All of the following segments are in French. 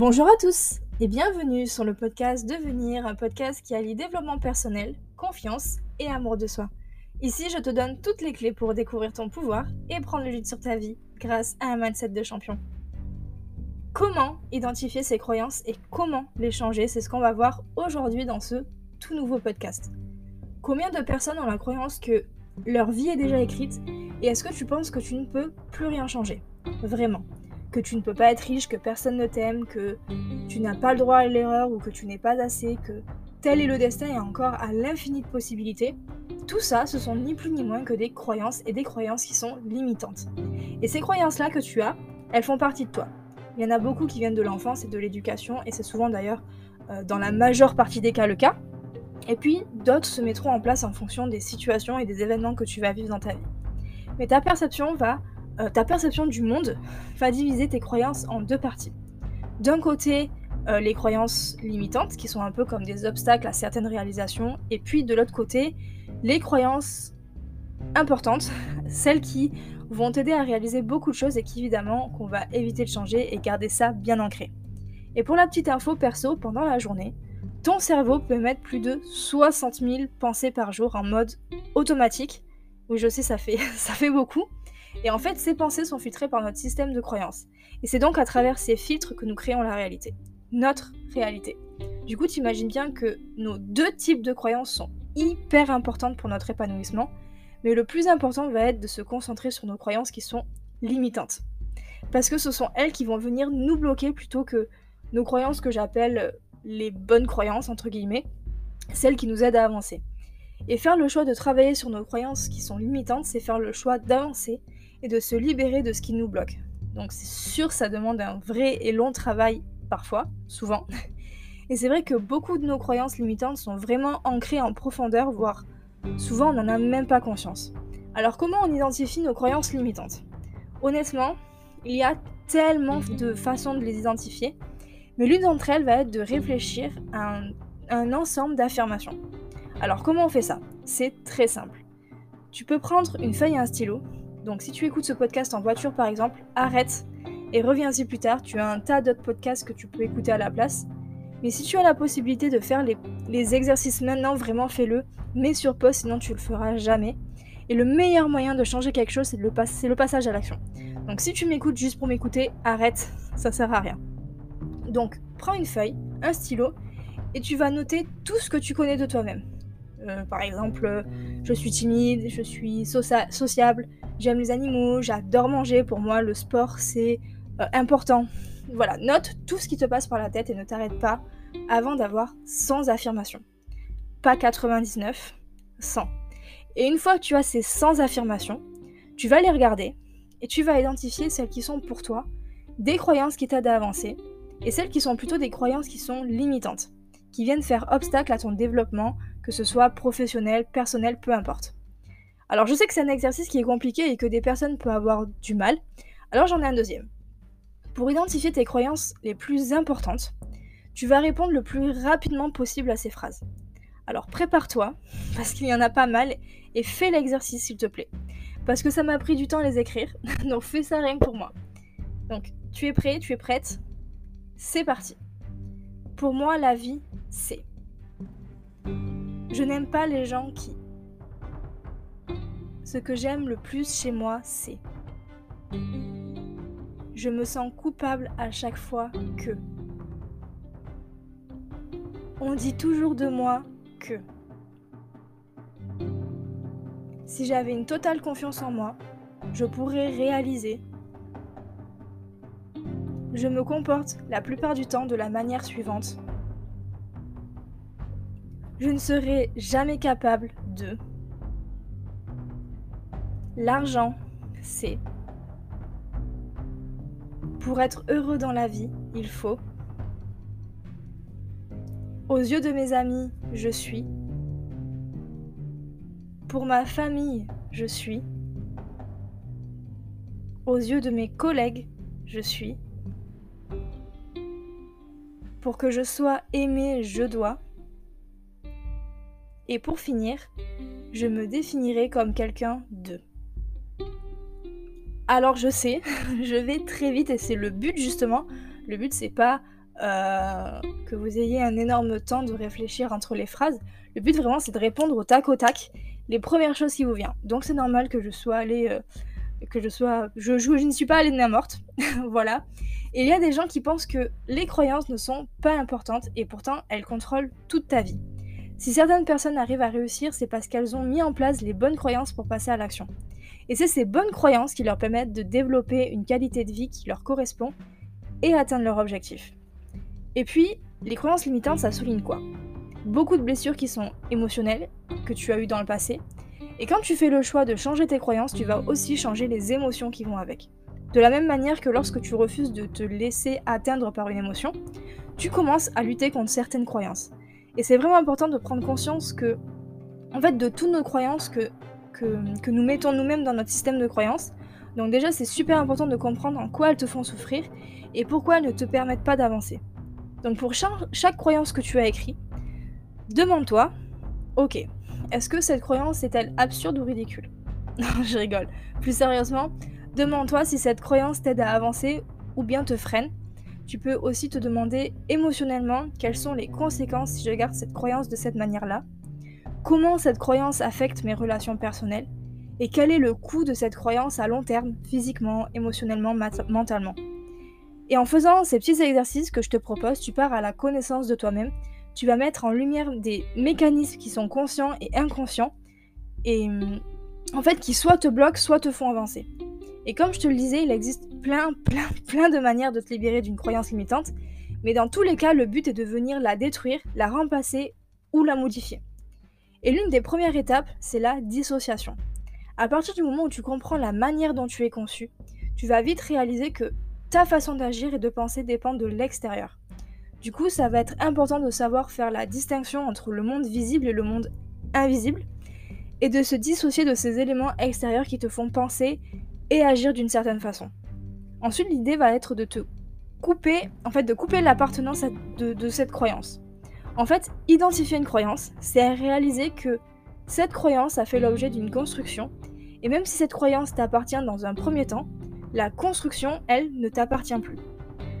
Bonjour à tous et bienvenue sur le podcast Devenir, un podcast qui allie développement personnel, confiance et amour de soi. Ici, je te donne toutes les clés pour découvrir ton pouvoir et prendre le lead sur ta vie grâce à un mindset de champion. Comment identifier ses croyances et comment les changer, c'est ce qu'on va voir aujourd'hui dans ce tout nouveau podcast. Combien de personnes ont la croyance que leur vie est déjà écrite et est-ce que tu penses que tu ne peux plus rien changer? Vraiment que tu ne peux pas être riche, que personne ne t'aime, que tu n'as pas le droit à l'erreur ou que tu n'es pas assez, que tel est le destin et encore à l'infini de possibilités, tout ça, ce sont ni plus ni moins que des croyances et des croyances qui sont limitantes. Et ces croyances-là que tu as, elles font partie de toi. Il y en a beaucoup qui viennent de l'enfance et de l'éducation, et c'est souvent d'ailleurs euh, dans la majeure partie des cas le cas. Et puis d'autres se mettront en place en fonction des situations et des événements que tu vas vivre dans ta vie. Mais ta perception va euh, ta perception du monde va diviser tes croyances en deux parties. D'un côté, euh, les croyances limitantes, qui sont un peu comme des obstacles à certaines réalisations, et puis de l'autre côté, les croyances importantes, celles qui vont t'aider à réaliser beaucoup de choses et qui évidemment qu'on va éviter de changer et garder ça bien ancré. Et pour la petite info perso, pendant la journée, ton cerveau peut mettre plus de 60 000 pensées par jour en mode automatique. Oui, je sais, ça fait, ça fait beaucoup. Et en fait, ces pensées sont filtrées par notre système de croyances. Et c'est donc à travers ces filtres que nous créons la réalité. Notre réalité. Du coup, tu imagines bien que nos deux types de croyances sont hyper importantes pour notre épanouissement. Mais le plus important va être de se concentrer sur nos croyances qui sont limitantes. Parce que ce sont elles qui vont venir nous bloquer plutôt que nos croyances que j'appelle les bonnes croyances, entre guillemets, celles qui nous aident à avancer. Et faire le choix de travailler sur nos croyances qui sont limitantes, c'est faire le choix d'avancer et de se libérer de ce qui nous bloque. Donc c'est sûr, ça demande un vrai et long travail parfois, souvent. Et c'est vrai que beaucoup de nos croyances limitantes sont vraiment ancrées en profondeur, voire souvent on n'en a même pas conscience. Alors comment on identifie nos croyances limitantes? Honnêtement, il y a tellement de façons de les identifier, mais l'une d'entre elles va être de réfléchir à un, un ensemble d'affirmations. Alors comment on fait ça? C'est très simple. Tu peux prendre une feuille et un stylo donc si tu écoutes ce podcast en voiture par exemple, arrête et reviens-y plus tard. Tu as un tas d'autres podcasts que tu peux écouter à la place. Mais si tu as la possibilité de faire les, exercices maintenant, vraiment fais-le. Mets sur pause, sinon tu le feras jamais. Et le meilleur moyen de changer quelque chose, c'est le, le passage à l'action. Donc si tu m'écoutes juste pour m'écouter, arrête, ça sert à rien. Donc prends une feuille, un stylo, et tu vas noter tout ce que tu connais de toi-même. Euh, par exemple, je suis timide, je suis sociable, j'aime les animaux, j'adore manger. Pour moi, le sport, c'est euh, important. Voilà, note tout ce qui te passe par la tête et ne t'arrête pas avant d'avoir 100 affirmations. Pas 99, 100. Et une fois que tu as ces 100 affirmations, tu vas les regarder et tu vas identifier celles qui sont pour toi des croyances qui t'aident à avancer et celles qui sont plutôt des croyances qui sont limitantes, qui viennent faire obstacle à ton développement, que ce soit professionnel, personnel, peu importe. Alors je sais que c'est un exercice qui est compliqué et que des personnes peuvent avoir du mal, alors j'en ai un deuxième. Pour identifier tes croyances les plus importantes, tu vas répondre le plus rapidement possible à ces phrases. Alors prépare-toi, parce qu'il y en a pas mal, et fais l'exercice s'il te plaît. Parce que ça m'a pris du temps à les écrire, donc fais ça rien que pour moi. Donc tu es prêt, tu es prête C'est parti. Pour moi, la vie, c'est... Je n'aime pas les gens qui... Ce que j'aime le plus chez moi, c'est... Je me sens coupable à chaque fois que... On dit toujours de moi que... Si j'avais une totale confiance en moi, je pourrais réaliser. Je me comporte la plupart du temps de la manière suivante. Je ne serai jamais capable de... L'argent, c'est... Pour être heureux dans la vie, il faut... Aux yeux de mes amis, je suis. Pour ma famille, je suis. Aux yeux de mes collègues, je suis. Pour que je sois aimé, je dois. Et pour finir, je me définirai comme quelqu'un de. Alors je sais, je vais très vite et c'est le but justement. Le but c'est pas euh, que vous ayez un énorme temps de réfléchir entre les phrases. Le but vraiment c'est de répondre au tac au tac les premières choses qui vous viennent. Donc c'est normal que je sois allée, euh, que je sois, je, je, je, ne suis pas allée de main morte, voilà. Et il y a des gens qui pensent que les croyances ne sont pas importantes et pourtant elles contrôlent toute ta vie. Si certaines personnes arrivent à réussir, c'est parce qu'elles ont mis en place les bonnes croyances pour passer à l'action. Et c'est ces bonnes croyances qui leur permettent de développer une qualité de vie qui leur correspond et atteindre leur objectif. Et puis, les croyances limitantes, ça souligne quoi? Beaucoup de blessures qui sont émotionnelles, que tu as eues dans le passé. Et quand tu fais le choix de changer tes croyances, tu vas aussi changer les émotions qui vont avec. De la même manière que lorsque tu refuses de te laisser atteindre par une émotion, tu commences à lutter contre certaines croyances. Et c'est vraiment important de prendre conscience que, en fait, de toutes nos croyances que, que, nous mettons nous-mêmes dans notre système de croyances. Donc déjà, c'est super important de comprendre en quoi elles te font souffrir et pourquoi elles ne te permettent pas d'avancer. Donc pour chaque, chaque croyance que tu as écrite, demande-toi, ok, est-ce que cette croyance est-elle absurde ou ridicule? Non, je rigole. Plus sérieusement, demande-toi si cette croyance t'aide à avancer ou bien te freine tu peux aussi te demander émotionnellement quelles sont les conséquences si je garde cette croyance de cette manière-là, comment cette croyance affecte mes relations personnelles, et quel est le coût de cette croyance à long terme, physiquement, émotionnellement, mentalement. Et en faisant ces petits exercices que je te propose, tu pars à la connaissance de toi-même, tu vas mettre en lumière des mécanismes qui sont conscients et inconscients, et en fait qui soit te bloquent, soit te font avancer. Et comme je te le disais, il existe plein, plein, plein de manières de te libérer d'une croyance limitante, mais dans tous les cas, le but est de venir la détruire, la remplacer ou la modifier. Et l'une des premières étapes, c'est la dissociation. À partir du moment où tu comprends la manière dont tu es conçu, tu vas vite réaliser que ta façon d'agir et de penser dépend de l'extérieur. Du coup, ça va être important de savoir faire la distinction entre le monde visible et le monde invisible, et de se dissocier de ces éléments extérieurs qui te font penser et agir d'une certaine façon. Ensuite, l'idée va être de te couper, en fait, de couper l'appartenance de, cette croyance. En fait, identifier une croyance, c'est réaliser que cette croyance a fait l'objet d'une construction, et même si cette croyance t'appartient dans un premier temps, la construction, elle, ne t'appartient plus.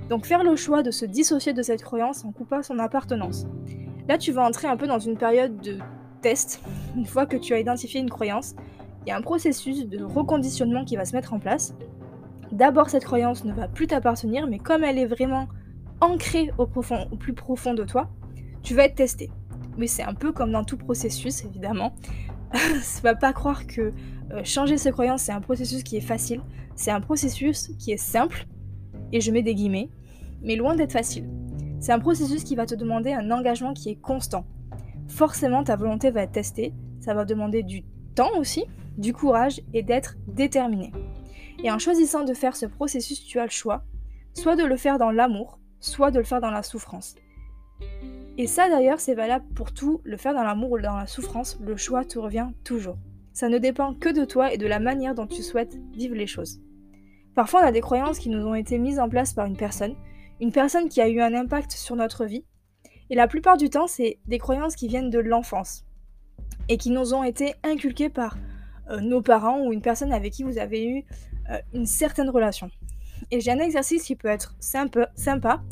Donc faire le choix de se dissocier de cette croyance en coupant son appartenance. Là, tu vas entrer un peu dans une période de test. Une fois que tu as identifié une croyance, il y a un processus de reconditionnement qui va se mettre en place. D'abord, cette croyance ne va plus t'appartenir, mais comme elle est vraiment ancrée au, plus profond de toi, tu vas être testé. Mais c'est un peu comme dans tout processus, évidemment. ne va pas croire que euh, changer ses croyances, c'est un processus qui est facile. C'est un processus qui est simple, et je mets des guillemets, mais loin d'être facile. C'est un processus qui va te demander un engagement qui est constant. Forcément, ta volonté va être testée, ça va demander du temps aussi, du courage et d'être déterminé. Et en choisissant de faire ce processus, tu as le choix, soit de le faire dans l'amour, soit de le faire dans la souffrance. Et ça d'ailleurs, c'est valable pour tout, le faire dans l'amour ou dans la souffrance, le choix te revient toujours. Ça ne dépend que de toi et de la manière dont tu souhaites vivre les choses. Parfois, on a des croyances qui nous ont été mises en place par une personne, une personne qui a eu un impact sur notre vie, et la plupart du temps, c'est des croyances qui viennent de l'enfance et qui nous ont été inculquées par euh, nos parents ou une personne avec qui vous avez eu euh, une certaine relation. Et j'ai un exercice qui peut être sympa, sympa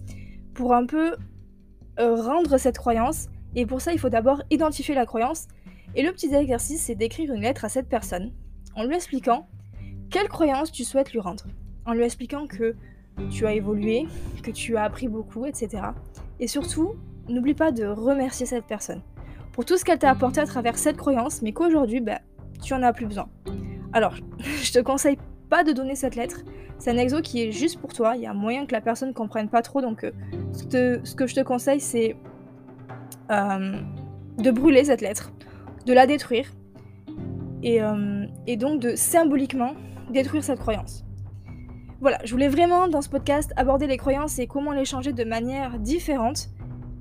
pour un peu euh, rendre cette croyance. Et pour ça, il faut d'abord identifier la croyance. Et le petit exercice, c'est d'écrire une lettre à cette personne en lui expliquant quelle croyance tu souhaites lui rendre. En lui expliquant que tu as évolué, que tu as appris beaucoup, etc. Et surtout, n'oublie pas de remercier cette personne pour tout ce qu'elle t'a apporté à travers cette croyance, mais qu'aujourd'hui, bah, tu en as plus besoin. Alors, je te conseille pas de donner cette lettre. C'est un exo qui est juste pour toi. Il y a moyen que la personne comprenne pas trop. Donc, euh, ce, que je te conseille, c'est euh, de brûler cette lettre, de la détruire, euh, et, donc de symboliquement détruire cette croyance. Voilà, je voulais vraiment dans ce podcast aborder les croyances et comment les changer de manière différente.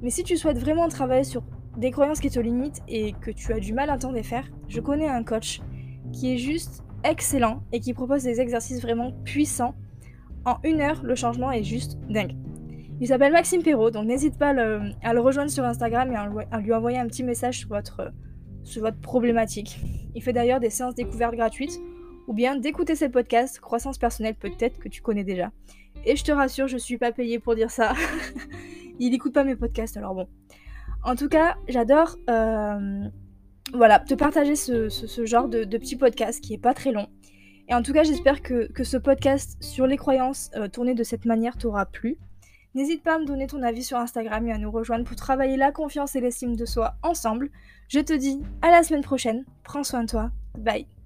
Mais si tu souhaites vraiment travailler sur des croyances qui te limitent et que tu as du mal à t'en défaire, je connais un coach qui est juste excellent et qui propose des exercices vraiment puissants. En une heure, le changement est juste dingue. Il s'appelle Maxime Perrault, donc n'hésite pas à le, rejoindre sur Instagram et à, lui envoyer un petit message sur votre, problématique. Il fait d'ailleurs des séances découvertes gratuites ou bien d'écouter ces podcasts croissance personnelle peut-être que tu connais déjà. Et je te rassure, je suis pas payée pour dire ça. Il écoute pas mes podcasts, alors bon. En tout cas, j'adore euh, voilà, te partager ce, genre de, petit podcast qui est pas très long. Et en tout cas, j'espère que, ce podcast sur les croyances euh, tourné de cette manière t'aura plu. N'hésite pas à me donner ton avis sur Instagram et à nous rejoindre pour travailler la confiance et l'estime de soi ensemble. Je te dis à la semaine prochaine. Prends soin de toi. Bye.